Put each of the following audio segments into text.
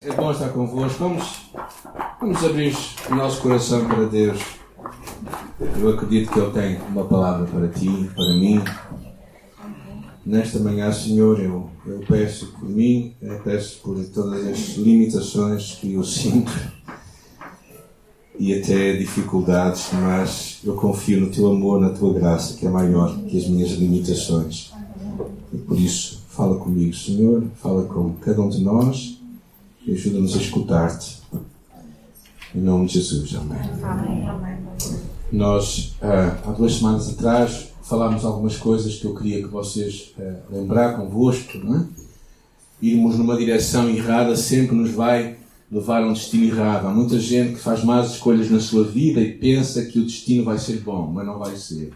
É bom estar convosco. Vamos, vamos abrir o nosso coração para Deus. Eu acredito que Ele tem uma palavra para ti, para mim. Nesta manhã, Senhor, eu, eu peço por mim, eu peço por todas as limitações que eu sinto e até dificuldades, mas eu confio no Teu amor, na Tua graça, que é maior que as minhas limitações. E por isso, fala comigo, Senhor, fala com cada um de nós e ajuda-nos a escutar-te. Em nome de Jesus, amém. amém. Nós, ah, há duas semanas atrás, falámos algumas coisas que eu queria que vocês ah, lembrar convosco, não é? Irmos numa direção errada sempre nos vai levar a um destino errado. Há muita gente que faz más escolhas na sua vida e pensa que o destino vai ser bom, mas não vai ser.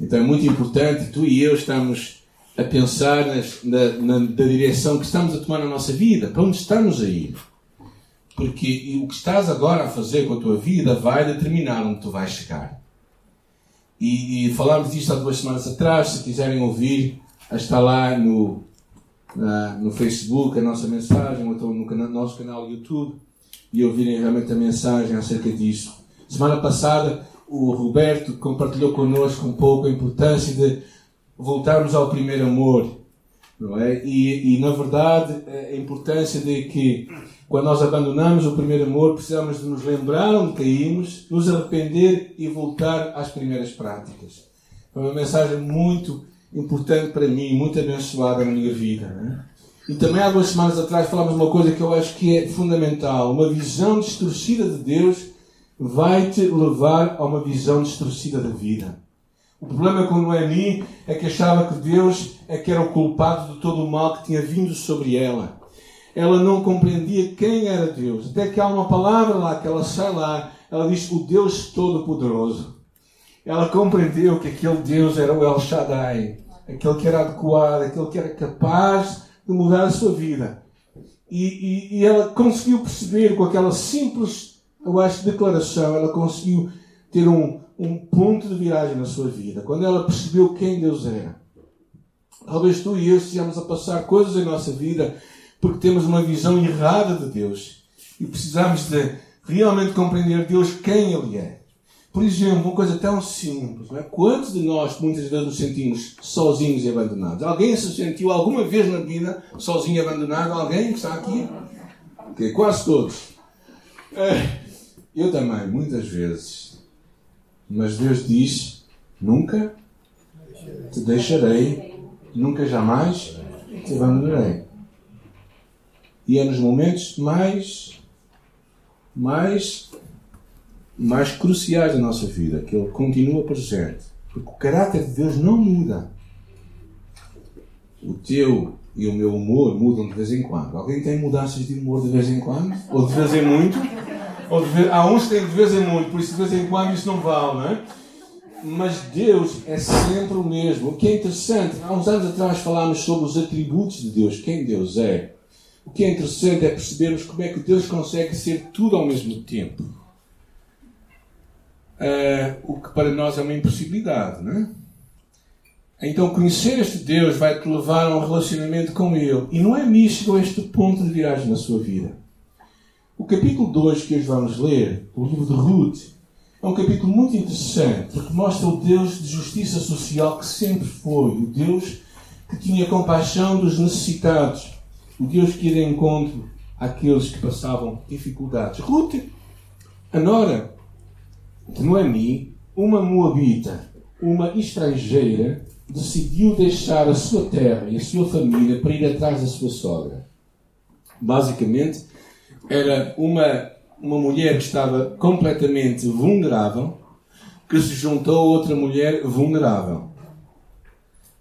Então é muito importante, tu e eu estamos a pensar na, na, na direção que estamos a tomar na nossa vida, para onde estamos a ir. Porque o que estás agora a fazer com a tua vida vai determinar onde tu vais chegar. E, e falámos disto há duas semanas atrás. Se quiserem ouvir, está lá no, na, no Facebook a nossa mensagem, ou então no canal, nosso canal YouTube, e ouvirem realmente a mensagem acerca disso. Semana passada, o Roberto compartilhou connosco um pouco a importância de voltarmos ao primeiro amor, não é? E, e na verdade a importância de que quando nós abandonamos o primeiro amor precisamos de nos lembrar onde caímos, nos arrepender e voltar às primeiras práticas. Foi uma mensagem muito importante para mim, muito abençoada na minha vida. É? E também há duas semanas atrás falámos uma coisa que eu acho que é fundamental. Uma visão distorcida de Deus vai te levar a uma visão distorcida da vida. O problema com Noemi é que achava que Deus é que era o culpado de todo o mal que tinha vindo sobre ela. Ela não compreendia quem era Deus. Até que há uma palavra lá que ela sai lá, ela diz o Deus Todo-Poderoso. Ela compreendeu que aquele Deus era o El Shaddai, aquele que era adequado, aquele que era capaz de mudar a sua vida. E, e, e ela conseguiu perceber com aquela simples, eu acho, declaração, ela conseguiu ter um, um ponto de viragem na sua vida, quando ela percebeu quem Deus era. Talvez tu e eu estejamos a passar coisas em nossa vida porque temos uma visão errada de Deus e precisamos de realmente compreender Deus quem Ele é. Por exemplo, uma coisa tão simples, não é? Quantos de nós muitas vezes nos sentimos sozinhos e abandonados? Alguém se sentiu alguma vez na vida sozinho e abandonado? Alguém que está aqui? Okay, quase todos. É, eu também, muitas vezes. Mas Deus diz: Nunca te deixarei, nunca jamais te abandonarei. E é nos momentos mais, mais, mais cruciais da nossa vida que Ele continua presente. Porque o caráter de Deus não muda. O teu e o meu humor mudam de vez em quando. Alguém tem mudanças de humor de vez em quando? Ou de vez em muito? Vez, há uns que têm de vez em muito, por isso de vez em quando isso não vale, não é? Mas Deus é sempre o mesmo. O que é interessante, há uns anos atrás falámos sobre os atributos de Deus, quem Deus é. O que é interessante é percebermos como é que Deus consegue ser tudo ao mesmo tempo. Uh, o que para nós é uma impossibilidade, não é? Então, conhecer este Deus vai te levar a um relacionamento com Ele. E não é a este ponto de viragem na sua vida. O capítulo 2 que hoje vamos ler, o livro de Ruth, é um capítulo muito interessante porque mostra o Deus de justiça social que sempre foi, o Deus que tinha compaixão dos necessitados, o Deus que ia de encontro àqueles que passavam dificuldades. Ruth, a nora de Noemi, uma moabita, uma estrangeira, decidiu deixar a sua terra e a sua família para ir atrás da sua sogra. Basicamente, era uma, uma mulher que estava completamente vulnerável, que se juntou a outra mulher vulnerável.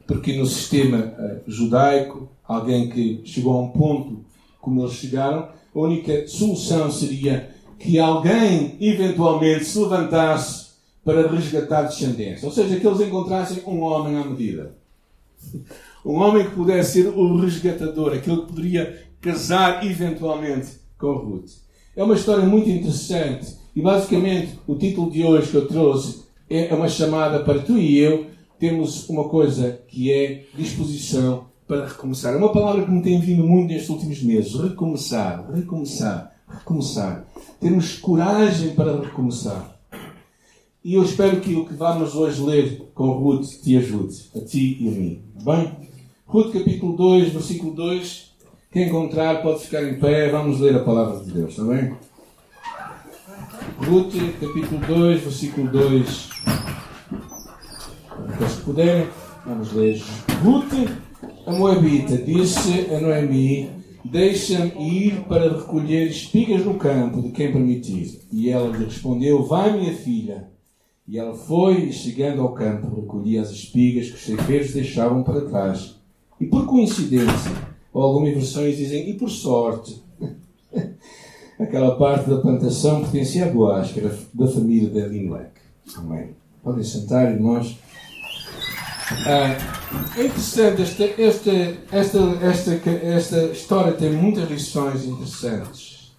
Porque no sistema uh, judaico, alguém que chegou a um ponto como eles chegaram, a única solução seria que alguém eventualmente se levantasse para resgatar descendência. Ou seja, que eles encontrassem um homem à medida. Um homem que pudesse ser o resgatador, aquele que poderia casar eventualmente com Ruth. É uma história muito interessante e basicamente o título de hoje que eu trouxe é uma chamada para tu e eu termos uma coisa que é disposição para recomeçar. É uma palavra que me tem vindo muito nestes últimos meses. Recomeçar, recomeçar, recomeçar. Termos coragem para recomeçar. E eu espero que o que vamos hoje ler com Ruth te ajude, a ti e a mim. Bem? Ruth capítulo 2, versículo 2. Quem encontrar pode ficar em pé. Vamos ler a palavra de Deus, está bem? Ruth capítulo 2, versículo 2. Se puderem, vamos ler. Ruth, a Moabita, disse a Noemi: Deixa-me ir para recolher espigas no campo de quem permitir. E ela lhe respondeu: Vai, minha filha. E ela foi, e chegando ao campo, recolhia as espigas que os ceifeiros deixavam para trás. E por coincidência, ou algumas versões dizem, e por sorte, aquela parte da plantação pertencia a Boaz, que era da família de Elimelech. Amém. Podem sentar, irmãos. Ah, é interessante, esta, esta, esta, esta, esta história tem muitas lições interessantes.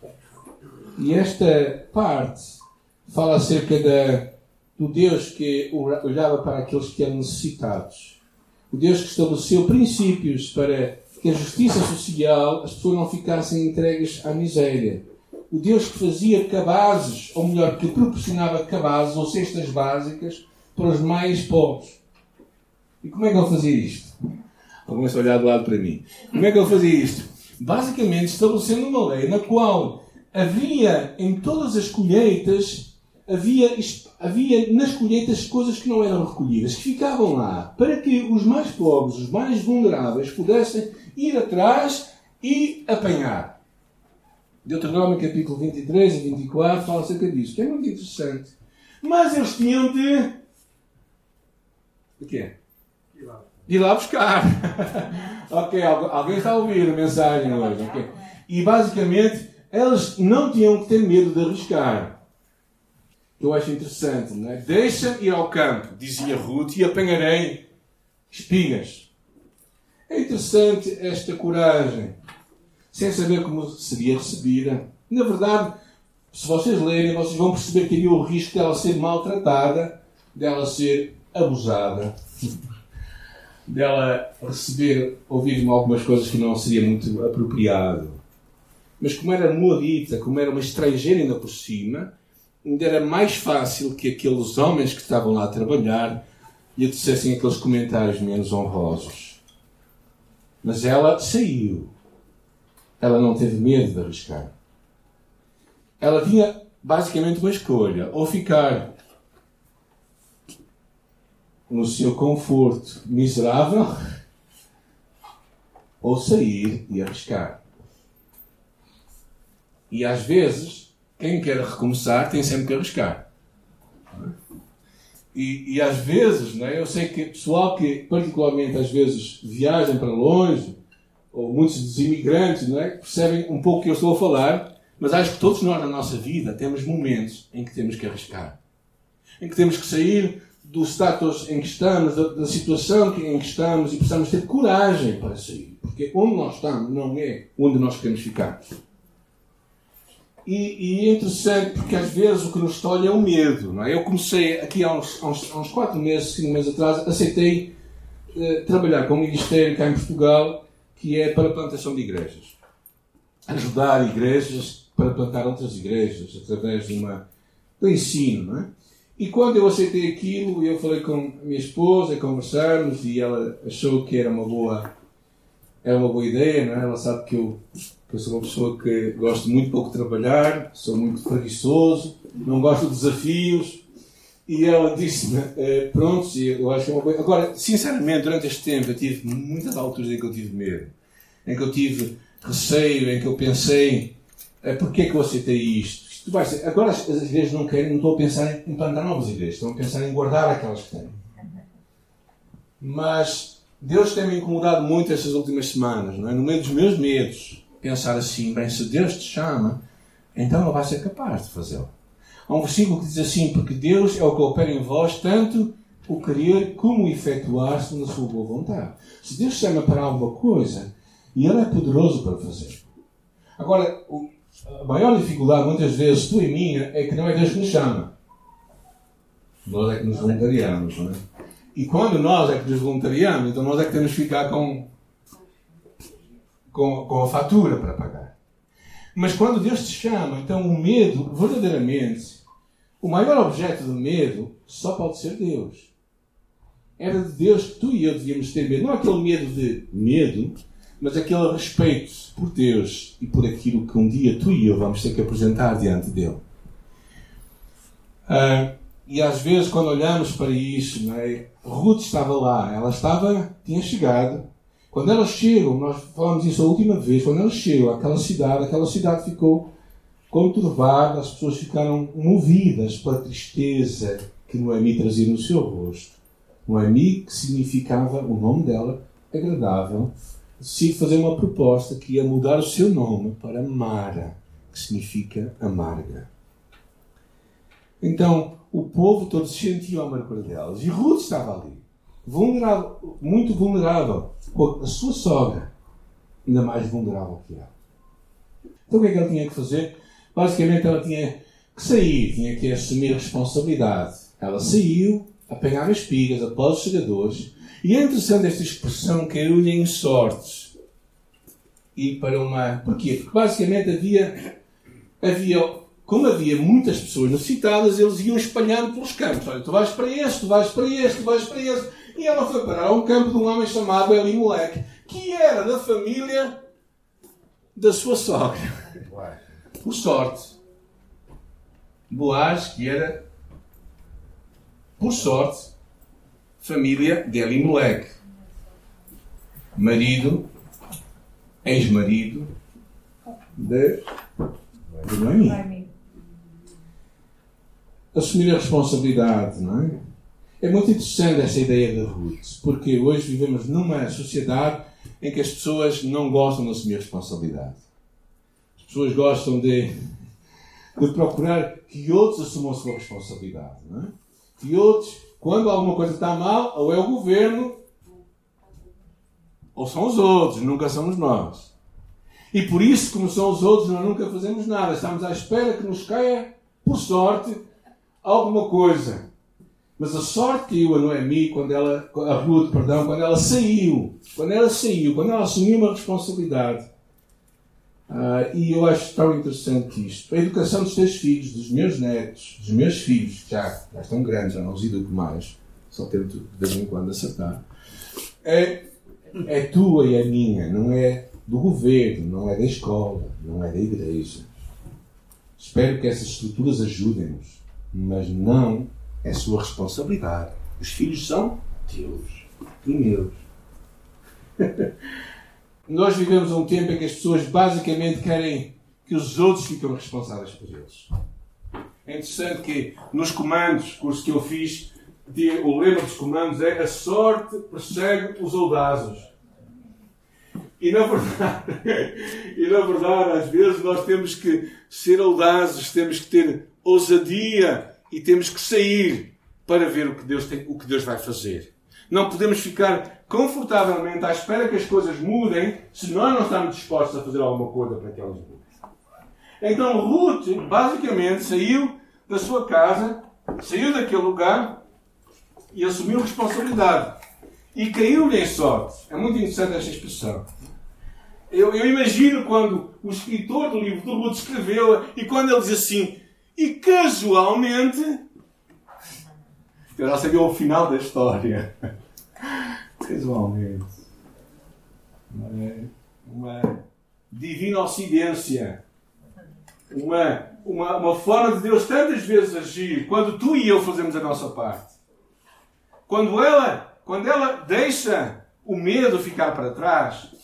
E esta parte fala acerca da do Deus que olhava para aqueles que eram necessitados. O Deus que estabeleceu princípios para que a justiça social as pessoas não ficassem entregues à miséria. O Deus que fazia cabazes, ou melhor, que proporcionava cabazes ou cestas básicas para os mais pobres. E como é que ele fazia isto? Começa a olhar de lado para mim. Como é que ele fazia isto? Basicamente estabelecendo uma lei na qual havia em todas as colheitas havia, havia nas colheitas coisas que não eram recolhidas, que ficavam lá, para que os mais pobres, os mais vulneráveis, pudessem ir atrás e apanhar. Deuteronômio capítulo 23 e 24 fala acerca disso, que é muito interessante. Mas eles tinham de. De quê? De ir lá buscar. ok, alguém está a ouvir a mensagem hoje. Okay. E basicamente, eles não tinham que ter medo de arriscar eu acho interessante. Não é? Deixa ir ao campo, dizia Ruth, e apanharei espigas. É interessante esta coragem, sem saber como seria recebida. Na verdade, se vocês lerem, vocês vão perceber que havia o risco dela ser maltratada, dela ser abusada, dela receber, ouvir algumas coisas que não seria muito apropriado. Mas como era moabita, como era uma estrangeira ainda por cima, ainda era mais fácil que aqueles homens que estavam lá a trabalhar lhe dissessem aqueles comentários menos honrosos. Mas ela saiu. Ela não teve medo de arriscar. Ela tinha basicamente uma escolha: ou ficar no seu conforto miserável, ou sair e arriscar. E às vezes quem quer recomeçar tem sempre que arriscar. E, e, às vezes, né, eu sei que pessoal que, particularmente às vezes, viajam para longe, ou muitos dos imigrantes, né, percebem um pouco o que eu estou a falar, mas acho que todos nós na nossa vida temos momentos em que temos que arriscar. Em que temos que sair do status em que estamos, da, da situação em que estamos, e precisamos ter coragem para sair. Porque onde nós estamos não é onde nós queremos ficar. E, e, é interessante porque às vezes o que nos tolhe é o medo. Não é? Eu comecei aqui há uns, uns, uns quatro meses, cinco meses atrás, aceitei uh, trabalhar com um ministério cá em Portugal que é para a plantação de igrejas. Ajudar igrejas para plantar outras igrejas através de uma, do ensino. Não é? E quando eu aceitei aquilo, eu falei com a minha esposa, conversamos e ela achou que era uma boa, era uma boa ideia. Não é? Ela sabe que eu eu sou uma pessoa que gosto muito pouco de trabalhar, sou muito preguiçoso, não gosto de desafios. E ela disse-me, eh, pronto, eu acho que é uma coisa. Agora, sinceramente, durante este tempo eu tive muitas alturas em que eu tive medo, em que eu tive receio, em que eu pensei, eh, porquê é que eu aceitei isto? isto vai ser... Agora as igrejas não querem, não estou a pensar em plantar novas igrejas, estão a pensar em guardar aquelas que têm. Mas Deus tem-me incomodado muito estas últimas semanas, não é? no meio dos meus medos pensar assim, bem, se Deus te chama, então Ele vai ser capaz de fazê-lo. Há um versículo que diz assim, porque Deus é o que opera em vós, tanto o querer como o efetuar se na sua boa vontade. Se Deus chama para alguma coisa, e Ele é poderoso para fazer. Agora, a maior dificuldade, muitas vezes, tu e minha, é que não é Deus que nos chama. Nós é que nos voluntariamos, não é? E quando nós é que nos voluntariamos, então nós é que temos que ficar com com, com a fatura para pagar. Mas quando Deus te chama, então o medo, verdadeiramente, o maior objeto do medo só pode ser Deus. Era de Deus que tu e eu devíamos ter medo. Não aquele medo de medo, mas aquele respeito por Deus e por aquilo que um dia tu e eu vamos ter que apresentar diante dele. Ah, e às vezes, quando olhamos para isso, é? Ruth estava lá, ela estava, tinha chegado. Quando elas chegam, nós falamos isso a última vez, quando elas chegam àquela cidade, aquela cidade ficou conturbada, as pessoas ficaram movidas pela tristeza que Noemi trazia no seu rosto. Noemi, que significava o nome dela, agradável, decide fazer uma proposta que ia mudar o seu nome para Mara, que significa amarga. Então, o povo todo se sentia à amargura delas. E Ruth estava ali, vulnerável, muito vulnerável, com a sua sogra, ainda mais vulnerável que ela. Então, o que é que ela tinha que fazer? Basicamente, ela tinha que sair, tinha que assumir responsabilidade. Ela saiu, apanhava espigas após os segadores, e é interessante esta expressão caiu-lhe em sortes. E para uma. Porquê? Porque basicamente havia, havia como havia muitas pessoas necessitadas, eles iam espalhando pelos campos. Olha, tu vais para este, tu vais para este, tu vais para este. E ela foi parar a um campo de um homem chamado Elimelech, que era da família da sua sogra. Por sorte, Boaz, que era, por sorte, família de Elimelech. Marido, ex-marido de, de Noemi assumir a responsabilidade, não é? É muito interessante essa ideia de Ruth, porque hoje vivemos numa sociedade em que as pessoas não gostam de assumir responsabilidade. As pessoas gostam de, de procurar que outros assumam a sua responsabilidade, não é? Que outros, quando alguma coisa está mal, ou é o governo, ou são os outros, nunca somos nós. E por isso, como são os outros, nós nunca fazemos nada. Estamos à espera que nos caia, por sorte, alguma coisa. Mas a sorte caiu a Noemi quando ela, a Ruth, perdão, quando ela saiu, quando ela saiu, quando ela assumiu uma responsabilidade. Uh, e eu acho tão interessante isto. A educação dos teus filhos, dos meus netos, dos meus filhos, já, já estão grandes, já não os educo mais, só tento de vez em quando acertar, é, é tua e é minha, não é do governo, não é da escola, não é da igreja. Espero que essas estruturas ajudem-nos mas não é sua responsabilidade. Os filhos são teus e meus. Nós vivemos um tempo em que as pessoas basicamente querem que os outros fiquem responsáveis por eles. É interessante que nos comandos, curso que eu fiz, o lema dos comandos é a sorte persegue os audazes. E na verdade, e na verdade, às vezes nós temos que ser audazes, temos que ter ousadia e temos que sair para ver o que Deus, tem, o que Deus vai fazer. Não podemos ficar confortavelmente à espera que as coisas mudem se nós não estamos dispostos a fazer alguma coisa para que elas mudem. Então Ruth, basicamente, saiu da sua casa, saiu daquele lugar e assumiu responsabilidade. E caiu-lhe em sorte. É muito interessante esta expressão. Eu, eu, imagino quando o escritor do livro de Ruth escreveu e quando ele diz assim: e casualmente. Eu já sabia o final da história. Casualmente. Uma, divina ocidência. Uma, uma, uma forma de Deus tantas vezes agir quando tu e eu fazemos a nossa parte. Quando ela, quando ela deixa o medo ficar para trás,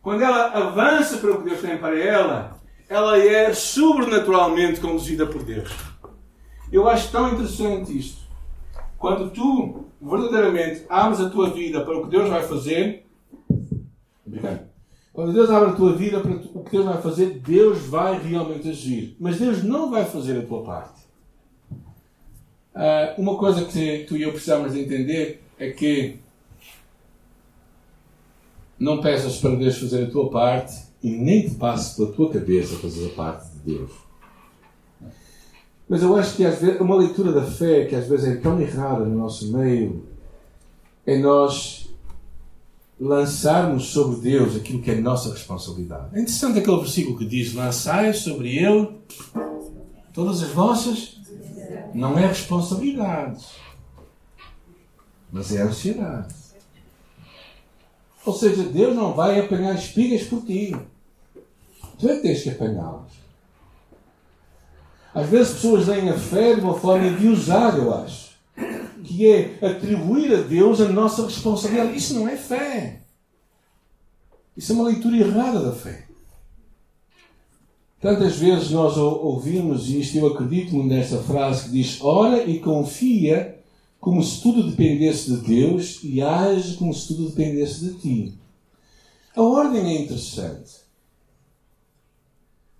quando ela avança para o que Deus tem para ela, ela é sobrenaturalmente conduzida por Deus. Eu acho tão interessante isto. Quando tu verdadeiramente abres a tua vida para o que Deus vai fazer, obrigado. Quando Deus abre a tua vida para o que Deus vai fazer, Deus vai realmente agir. Mas Deus não vai fazer a tua parte. Uh, uma coisa que tu e eu precisamos entender é que não peças para Deus fazer a tua parte e nem te passe pela tua cabeça fazer a parte de Deus. Mas eu acho que às vezes, uma leitura da fé que às vezes é tão errada no nosso meio é nós lançarmos sobre Deus aquilo que é nossa responsabilidade. É interessante aquele versículo que diz: Lançai sobre Ele todas as vossas. Não é responsabilidade, mas é ansiedade. Ou seja, Deus não vai apanhar espigas por ti. Tu é que tens que apanhá-las. Às vezes pessoas têm a fé de uma forma de usar, eu acho. Que é atribuir a Deus a nossa responsabilidade. Isso não é fé. Isso é uma leitura errada da fé. Tantas vezes nós ouvimos, e isto eu acredito nesta frase que diz: ora e confia como se tudo dependesse de Deus e age como se tudo dependesse de ti. A ordem é interessante.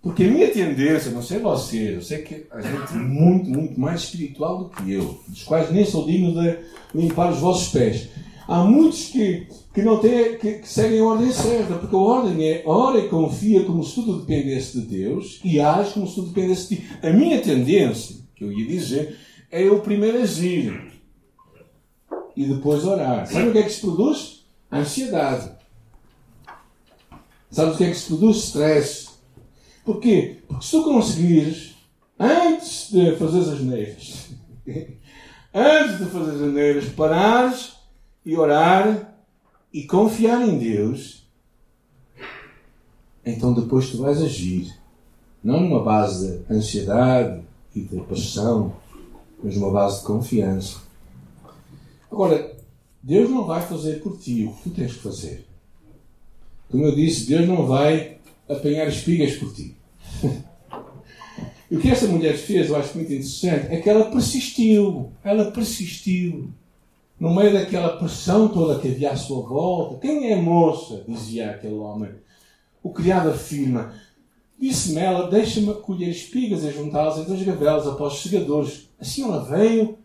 Porque a minha tendência, não sei vocês, eu sei que a gente é muito, muito mais espiritual do que eu, dos quais nem sou digno de limpar os vossos pés. Há muitos que, que não têm, que, que seguem a ordem certa, porque a ordem é ora e confia como se tudo dependesse de Deus e age como se tudo dependesse de ti. A minha tendência, que eu ia dizer, é eu primeiro agir e depois orar. Sabe o que é que se produz? Ansiedade. Sabe o que é que se produz? Stress. Porquê? Porque se tu conseguires, antes de fazer as neiras, antes de fazer as neiras, parares e orar e confiar em Deus, então depois tu vais agir. Não numa base de ansiedade e de paixão, mas numa base de confiança. Agora, Deus não vai fazer por ti o que tu tens que fazer. Como eu disse, Deus não vai apanhar espigas por ti. e o que esta mulher fez, eu acho muito interessante, é que ela persistiu. Ela persistiu. No meio daquela pressão toda que havia à sua volta. Quem é a moça? dizia aquele homem. O criado afirma. Disse-me ela, deixa-me colher espigas e juntá-las entre as gavelas após os segadores. Assim ela veio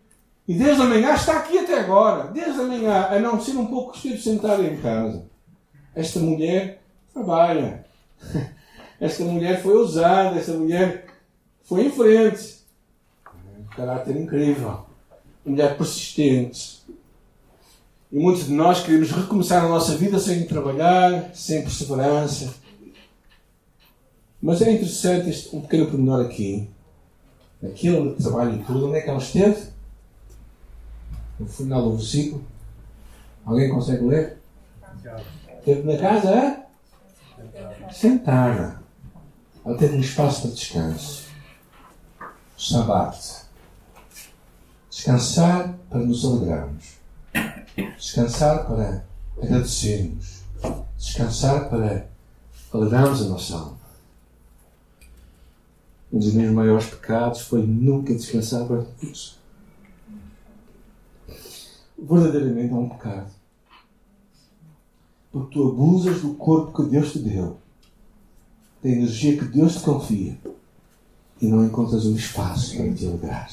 e desde a manhã está aqui até agora. Desde a manhã, a não ser um pouco esteve sentada em casa. Esta mulher trabalha. Esta mulher foi ousada. Esta mulher foi em frente. Um caráter incrível. Uma mulher persistente. E muitos de nós queremos recomeçar a nossa vida sem trabalhar, sem perseverança. Mas é interessante este, um pequeno pormenor aqui. Aquele trabalho e tudo, onde é que ela esteve? No final do versículo. Alguém consegue ler? Teve na casa é? sentada. Ela teve um espaço para descanso. Sabate. Descansar para nos alegrarmos. Descansar para agradecermos. Descansar para alegrarmos a nossa alma. Um dos meus maiores pecados foi nunca descansar para isso verdadeiramente é um pecado. Porque tu abusas do corpo que Deus te deu, da energia que Deus te confia, e não encontras um espaço para te alegrar.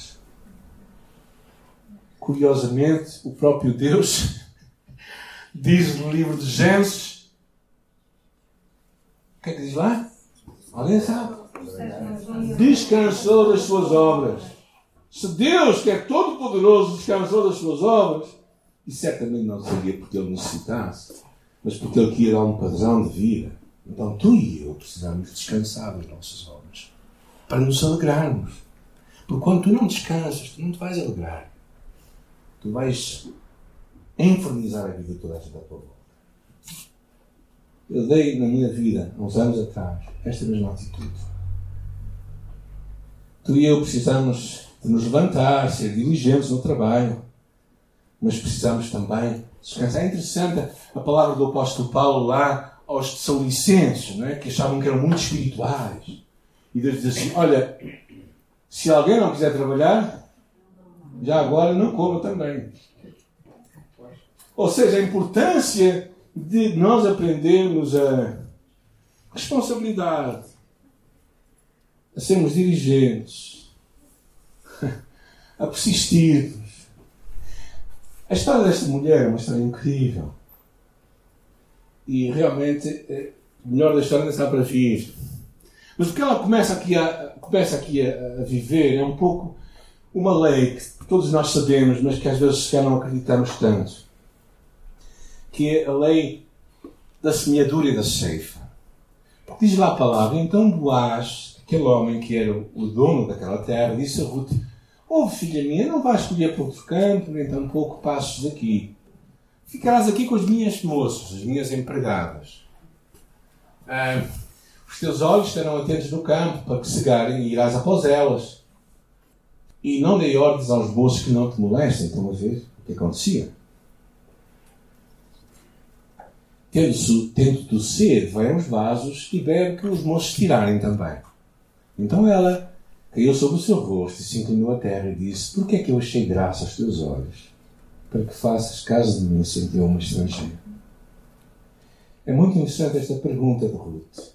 Curiosamente, o próprio Deus diz no livro de Gênesis. O que é que diz lá? Alguém sabe? Descansou das suas obras. Se Deus, que é todo-poderoso, descansou das suas obras, e certamente não seria porque ele necessitasse, mas porque ele queria dar um padrão de vida. Então tu e eu precisamos descansar das nossas obras para nos alegrarmos. Porque quando tu não descansas, tu não te vais alegrar. Tu vais infernizar a vida toda a gente à tua volta. Eu dei na minha vida, uns anos atrás, esta mesma atitude. Tu e eu precisamos de nos levantar, ser diligentes no trabalho, mas precisamos também descansar. É interessante a palavra do apóstolo Paulo lá aos Tessalonicenses, não é? que achavam que eram muito espirituais. E Deus diz assim: Olha, se alguém não quiser trabalhar, já agora não coma também. Ou seja, a importância de nós aprendermos a responsabilidade, a sermos dirigentes, a persistir a história desta mulher é uma história incrível. E realmente, é, melhor da história ainda está para vir. Mas o que ela começa aqui, a, começa aqui a, a, viver é um pouco uma lei que todos nós sabemos, mas que às vezes já não acreditamos tanto. Que é a lei da semeadura e da ceifa. Diz lá a palavra, então Boaz, aquele homem que era o dono daquela terra, disse a Ruth, Oh, filha minha, não vais escolher por outro campo, nem tampouco passos aqui. Ficarás aqui com as minhas moças, as minhas empregadas. Ah, os teus olhos estarão atentos no campo para que cegarem e irás após elas. E não dei ordens aos moços que não te molestem. Estão a ver o que acontecia? Tendo, tendo tu sede, vai aos vasos e bebe que os moços tirarem também. Então ela caiu sobre o seu rosto e se inclinou à terra e disse: Por que é que eu achei graça aos teus olhos? Para que faças caso de mim, sentiu uma estrangeira. É muito interessante esta pergunta de Ruth.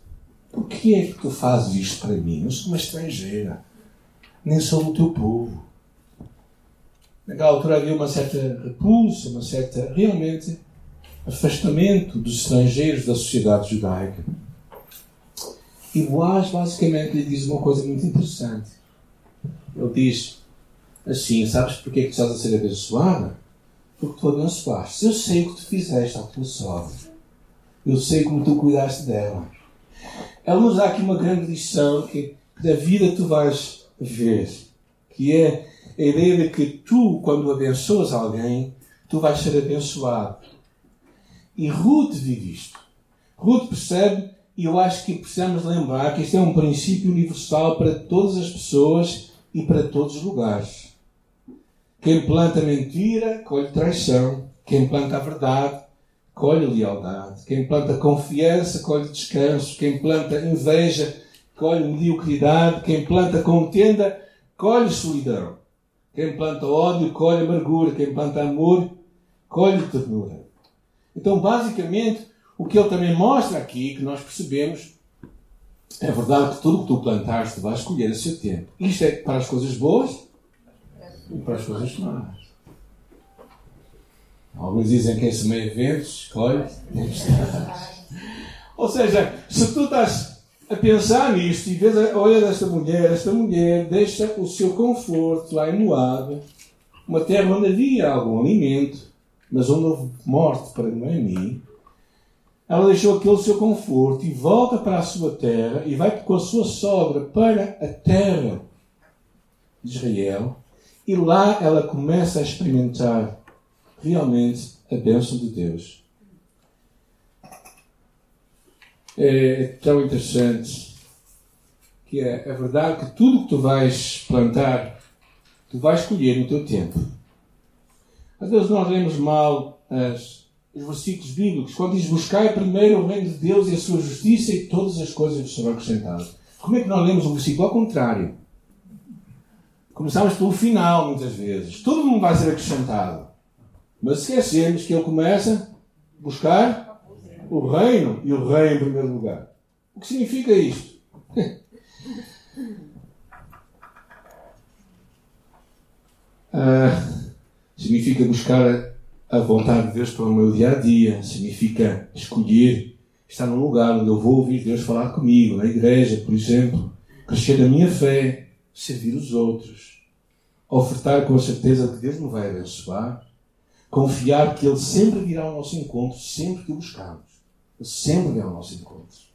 Por que é que tu fazes isto para mim? Eu sou uma estrangeira. Nem sou do teu povo. Naquela altura havia uma certa repulsa, uma certa, realmente, afastamento dos estrangeiros da sociedade judaica. E Boaz basicamente lhe diz uma coisa muito interessante. Ele diz assim: Sabes porque é que estás a ser abençoada? Porque tu abençoaste. Eu sei o que tu fizeste à tua sogra. Eu sei como tu cuidaste dela. Ela nos dá aqui uma grande lição que da vida tu vais ver, que é a ideia de que tu, quando abençoas alguém, tu vais ser abençoado. E Ruth vive isto. Ruth percebe, e eu acho que precisamos lembrar que este é um princípio universal para todas as pessoas e para todos os lugares. Quem planta mentira, colhe traição. Quem planta a verdade, colhe lealdade. Quem planta confiança, colhe descanso. Quem planta inveja, colhe mediocridade. Quem planta contenda, colhe solidão. Quem planta ódio, colhe amargura. Quem planta amor, colhe ternura. Então, basicamente, o que ele também mostra aqui, que nós percebemos, é verdade que tudo que tu plantaste vais colher a seu tempo. Isto é para as coisas boas e para as coisas más. Alguns dizem que quem semeia ventos, colhe tempestades. Ou seja, se tu estás a pensar nisto e vês, olha esta mulher, esta mulher deixa o seu conforto lá em Moab, uma terra onde havia algum alimento, mas onde houve morte para Noemi, ela deixou aquele seu conforto e volta para a sua terra e vai com a sua sogra para a terra de Israel. E lá ela começa a experimentar realmente a bênção de Deus. É tão interessante que é, é verdade que tudo que tu vais plantar, tu vais colher no teu tempo. Às vezes nós lemos mal as, os versículos bíblicos, quando diz buscai primeiro o reino de Deus e a sua justiça e todas as coisas serão acrescentadas. Como é que nós lemos o versículo? Ao contrário. Começamos pelo final, muitas vezes. Todo mundo vai ser acrescentado. Mas esquecemos que ele começa a buscar o reino e o rei em primeiro lugar. O que significa isto? ah, significa buscar a vontade de Deus para o meu dia a dia, significa escolher estar num lugar onde eu vou ouvir Deus falar comigo, na igreja, por exemplo, crescer na minha fé, servir os outros, ofertar com a certeza que Deus me vai abençoar, confiar que Ele sempre virá ao nosso encontro, sempre que o buscarmos. Ele sempre virá ao nosso encontro.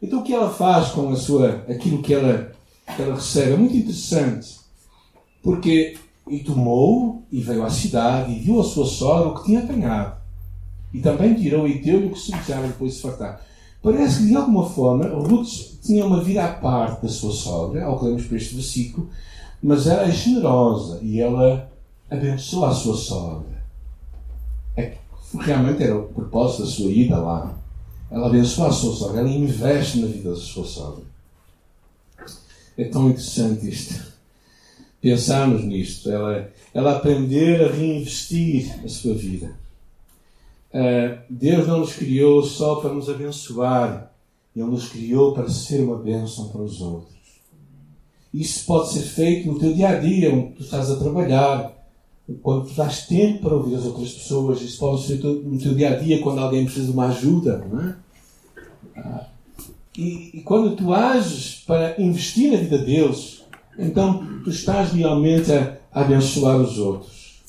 Então o que ela faz com a sua, aquilo que ela, que ela recebe é muito interessante, porque e tomou e veio à cidade e viu a sua sogra o que tinha apanhado. E também tirou e deu-lhe o que se precisava depois de fartar. Parece que de alguma forma Ruth tinha uma vida à parte da sua sogra, ao que lemos para este versículo, mas era generosa e ela abençoou a sua sogra. É, realmente era o propósito da sua ida lá. Ela abençoou a sua sogra, ela investe na vida da sua sogra. É tão interessante isto pensarmos nisto, ela, ela aprender a reinvestir a sua vida. Uh, Deus não nos criou só para nos abençoar, Ele nos criou para ser uma bênção para os outros. Isso pode ser feito no teu dia a dia, onde tu estás a trabalhar, quando tu dás tempo para ouvir as outras pessoas. Isso pode ser no teu dia a dia, quando alguém precisa de uma ajuda, não é? Ah, e, e quando tu ages para investir na vida deles, então tu estás realmente a abençoar os outros.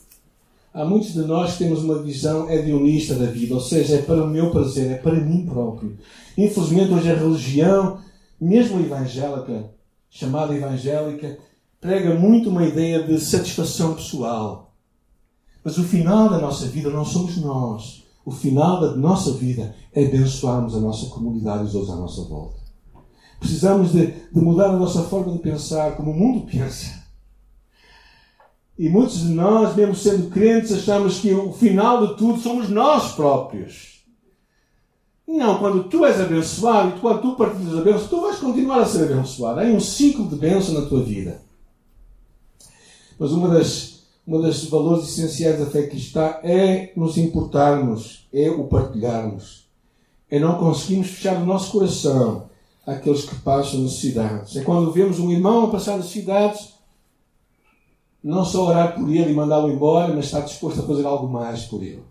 Há muitos de nós que temos uma visão hedonista da vida, ou seja, é para o meu prazer, é para mim próprio. Infelizmente, hoje a religião, mesmo evangélica, chamada evangélica, prega muito uma ideia de satisfação pessoal. Mas o final da nossa vida não somos nós. O final da nossa vida é abençoarmos a nossa comunidade e os outros à nossa volta. Precisamos de, de mudar a nossa forma de pensar como o mundo pensa. E muitos de nós, mesmo sendo crentes, achamos que o final de tudo somos nós próprios. Não, quando tu és abençoado e quando tu partilhas a bênção, tu vais continuar a ser abençoado. Há um ciclo de bênção na tua vida. Mas uma das, uma das valores essenciais da fé cristã é nos importarmos, é o partilharmos. É não conseguirmos fechar o nosso coração àqueles que passam necessidades. É quando vemos um irmão a passar necessidades não só orar por ele e mandá-lo embora, mas estar disposto a fazer algo mais por ele.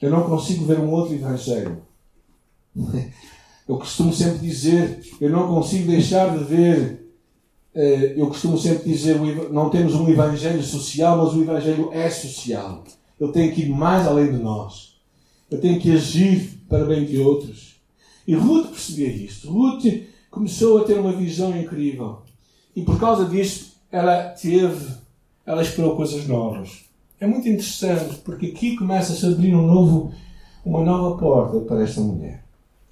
Eu não consigo ver um outro evangelho. Eu costumo sempre dizer, eu não consigo deixar de ver, eh, eu costumo sempre dizer, não temos um evangelho social, mas o evangelho é social. Ele tem que ir mais além de nós. Ele tem que agir para bem de outros. E Ruth percebia isto. Ruth começou a ter uma visão incrível. E por causa disto, ela teve, ela esperou coisas novas. É muito interessante porque aqui começa-se a abrir um novo, uma nova porta para esta mulher.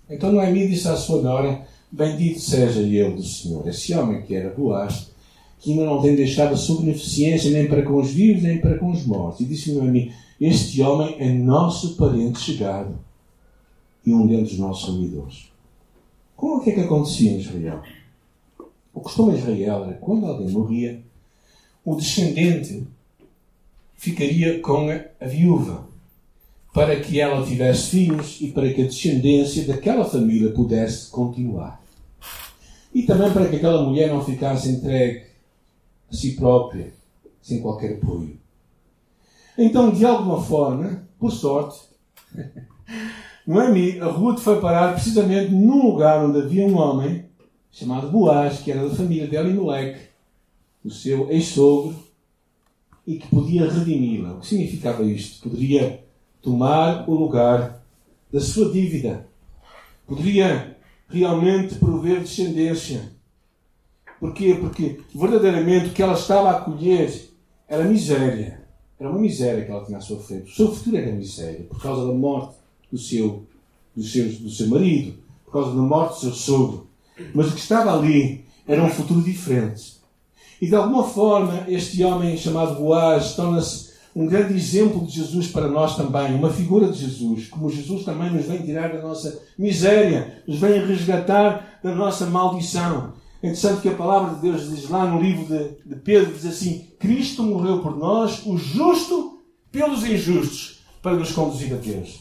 Então Noemi disse à sua nora: Bendito seja ele do Senhor. Esse homem que era Boaz, que ainda não tem deixado a sua beneficência nem para com os vivos nem para com os mortos. E disse Noemi: Este homem é nosso parente chegado e um dos nossos amigos. Como é que é que acontecia em Israel? O costume em Israel era quando alguém morria, o descendente ficaria com a viúva, para que ela tivesse filhos e para que a descendência daquela família pudesse continuar. E também para que aquela mulher não ficasse entregue a si própria, sem qualquer apoio. Então, de alguma forma, por sorte, Noemi, a Ruth foi parar precisamente num lugar onde havia um homem chamado Boaz, que era da família de Elimelech, o seu ex-sogro, e que podia redimi-la. O que significava isto? Poderia tomar o lugar da sua dívida. Poderia realmente prover descendência. Porquê? Porque verdadeiramente o que ela estava a colher era miséria. Era uma miséria que ela tinha à sua frente. O seu futuro era miséria por causa da morte do seu, do seu, do seu marido, por causa da morte do seu sogro. Mas o que estava ali era um futuro diferente. E de alguma forma, este homem chamado Boaz torna-se um grande exemplo de Jesus para nós também, uma figura de Jesus, como Jesus também nos vem tirar da nossa miséria, nos vem resgatar da nossa maldição. É interessante que a palavra de Deus diz lá no livro de, de Pedro, diz assim, Cristo morreu por nós, o justo pelos injustos, para nos conduzir a Deus.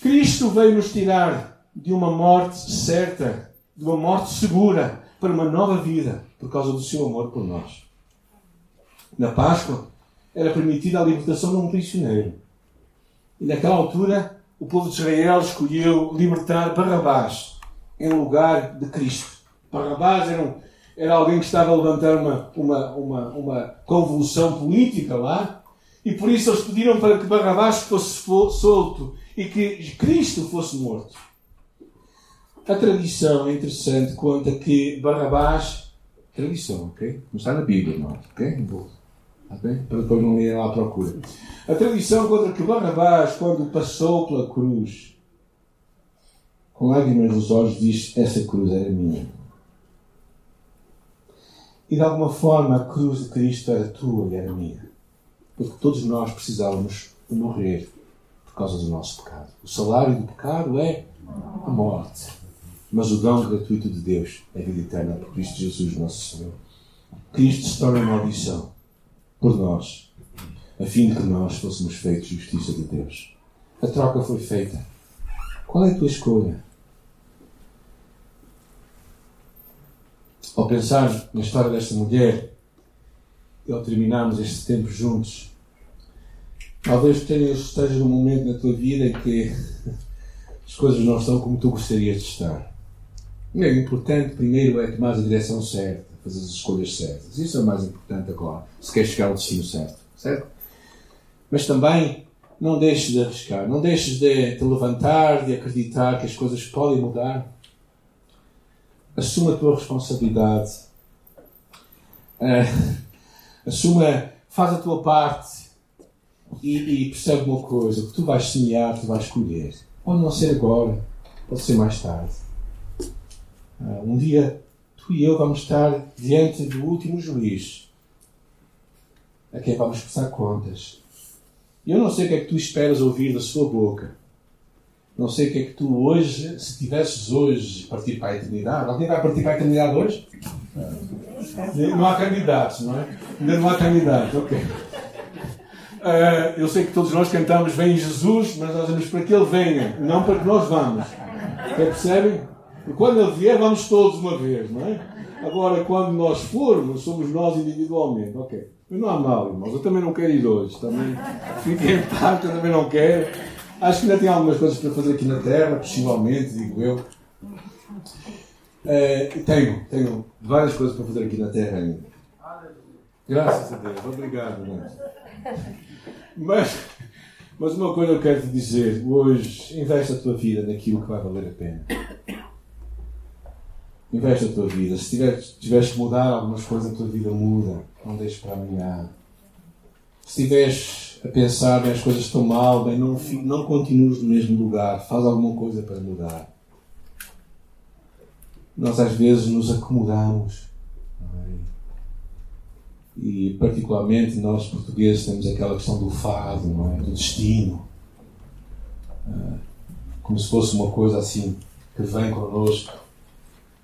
Cristo veio nos tirar de uma morte certa, de uma morte segura para uma nova vida por causa do seu amor por nós. Na Páscoa era permitida a libertação de um prisioneiro. E naquela altura o povo de Israel escolheu libertar Barrabás em lugar de Cristo. Barrabás era, um, era alguém que estava a levantar uma, uma, uma, uma convulsão política lá e por isso eles pediram para que Barrabás fosse solto e que Cristo fosse morto. A tradição é interessante, conta que Barrabás. Tradição, ok? Não está na Bíblia, não, ok? Okay? Para depois não ir lá à procura. A tradição conta que Barrabás, quando passou pela cruz, com lágrimas nos olhos, diz: Essa cruz era minha. E de alguma forma a cruz de Cristo era tua e era minha. Porque todos nós precisávamos morrer por causa do nosso pecado. O salário do pecado é a morte. Mas o dom gratuito de Deus é vida eterna por Cristo Jesus, nosso Senhor. Cristo se torna maldição por nós, a fim de que nós fôssemos feitos justiça de Deus. A troca foi feita. Qual é a tua escolha? Ao pensar na história desta mulher e ao terminarmos este tempo juntos, talvez esteja num momento na tua vida em que as coisas não estão como tu gostarias de estar. O é importante primeiro é tomar a direção certa, fazer as escolhas certas. Isso é o mais importante agora, se quer chegar ao destino certo. Certo? Mas também não deixes de arriscar, não deixes de te levantar, de acreditar que as coisas podem mudar. Assuma a tua responsabilidade. Uh, assuma, faz a tua parte e, e percebe uma coisa: o que tu vais semear, tu vais colher. Pode não ser agora, pode ser mais tarde. Uh, um dia tu e eu vamos estar diante do último juiz a quem vamos prestar contas. Eu não sei o que é que tu esperas ouvir da sua boca. Não sei o que é que tu hoje, se tivesses hoje partir para a eternidade, alguém vai partir para a eternidade hoje? Não há candidatos, não é? Ainda não há candidatos, ok. Uh, eu sei que todos nós cantamos Vem Jesus, mas nós vamos para que Ele venha, não para que nós vamos. Percebem? E quando Ele vier, vamos todos uma vez, não é? Agora, quando nós formos, somos nós individualmente, ok. Mas não há mal, irmãos. Eu também não quero ir hoje. Também fiquem em paz, eu também não quero. Acho que ainda tem algumas coisas para fazer aqui na Terra, possivelmente, digo eu. É, tenho, tenho várias coisas para fazer aqui na Terra ainda. Graças a Deus. Obrigado, irmãos. Mas, mas uma coisa eu quero te dizer. Hoje, investe a tua vida naquilo que vai valer a pena. Investe a tua vida. Se tiveres, tiveres que mudar algumas coisas, a tua vida muda. Não deixes para amanhã. Se estiveres a pensar bem, as coisas estão mal, bem, não, não continues no mesmo lugar. Faz alguma coisa para mudar. Nós às vezes nos acomodamos. É? E particularmente nós portugueses temos aquela questão do fado, não é? do destino. Ah, como se fosse uma coisa assim que vem connosco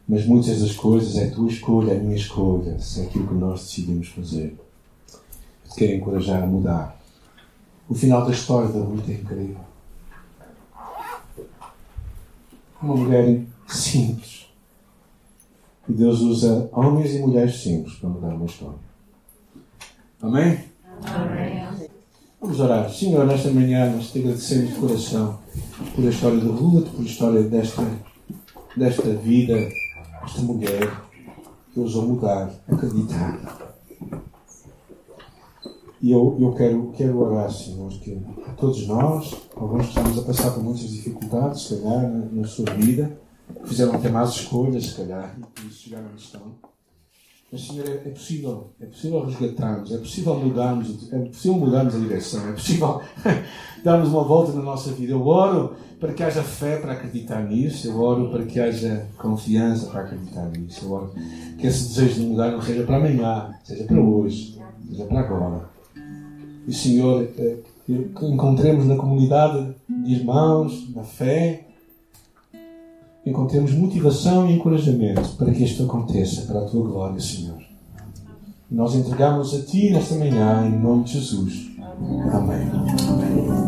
mas muitas das coisas é tua escolha, é minha escolha, se é aquilo que nós decidimos fazer. Eu te quero encorajar a mudar. O final da história da luta é incrível. Uma mulher simples. E Deus usa homens e mulheres simples para mudar uma história. Amém? Amém. Vamos orar. Senhor, nesta manhã nós te agradecemos de coração por a história de Ruth, por a história desta, desta vida esta mulher que ousou mudar, acreditar. E eu, eu quero, quero orar, Senhor, que todos nós, alguns que estamos a passar por muitas dificuldades, se calhar, na, na sua vida, fizeram até más escolhas, se calhar, e por isso chegaram onde estão. Mas, Senhor, é, é, possível, é possível resgatarmos, é possível mudarmos, é possível mudarmos a direção, é possível darmos uma volta na nossa vida. Eu oro para que haja fé para acreditar nisso, eu oro para que haja confiança para acreditar nisso, eu oro que esse desejo de mudar não seja para amanhã, seja para hoje, seja para agora. E, Senhor, eh, que encontremos na comunidade de irmãos, na fé, encontremos motivação e encorajamento para que isto aconteça, para a tua glória, Senhor. Nós entregamos a Ti nesta manhã, em nome de Jesus. Amém. Amém.